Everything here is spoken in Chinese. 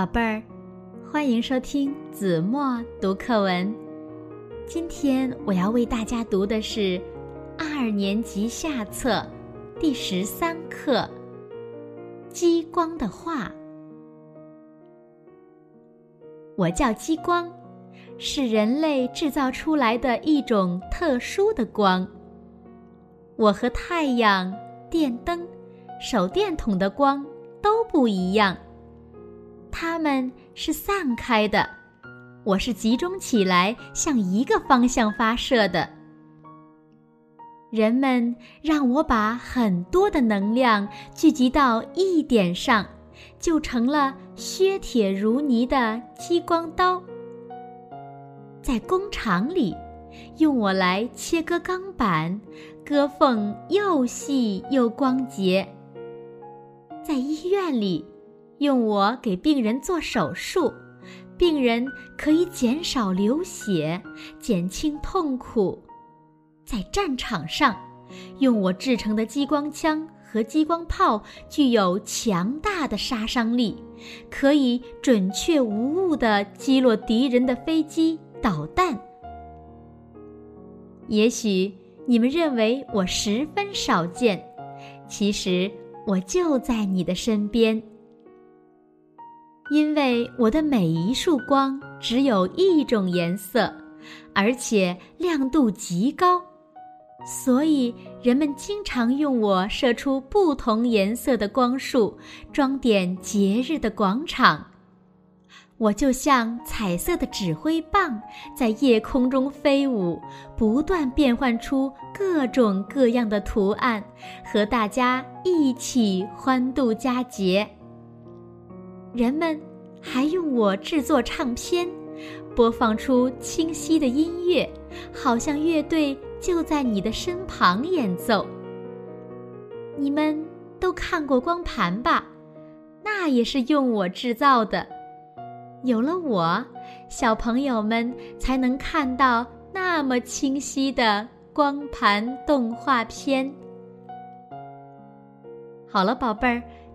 宝贝儿，欢迎收听子墨读课文。今天我要为大家读的是二年级下册第十三课《激光的画》。我叫激光，是人类制造出来的一种特殊的光。我和太阳、电灯、手电筒的光都不一样。它们是散开的，我是集中起来向一个方向发射的。人们让我把很多的能量聚集到一点上，就成了削铁如泥的激光刀。在工厂里，用我来切割钢板，割缝又细又光洁。在医院里。用我给病人做手术，病人可以减少流血，减轻痛苦。在战场上，用我制成的激光枪和激光炮具有强大的杀伤力，可以准确无误地击落敌人的飞机、导弹。也许你们认为我十分少见，其实我就在你的身边。因为我的每一束光只有一种颜色，而且亮度极高，所以人们经常用我射出不同颜色的光束，装点节日的广场。我就像彩色的指挥棒，在夜空中飞舞，不断变换出各种各样的图案，和大家一起欢度佳节。人们还用我制作唱片，播放出清晰的音乐，好像乐队就在你的身旁演奏。你们都看过光盘吧？那也是用我制造的。有了我，小朋友们才能看到那么清晰的光盘动画片。好了，宝贝儿。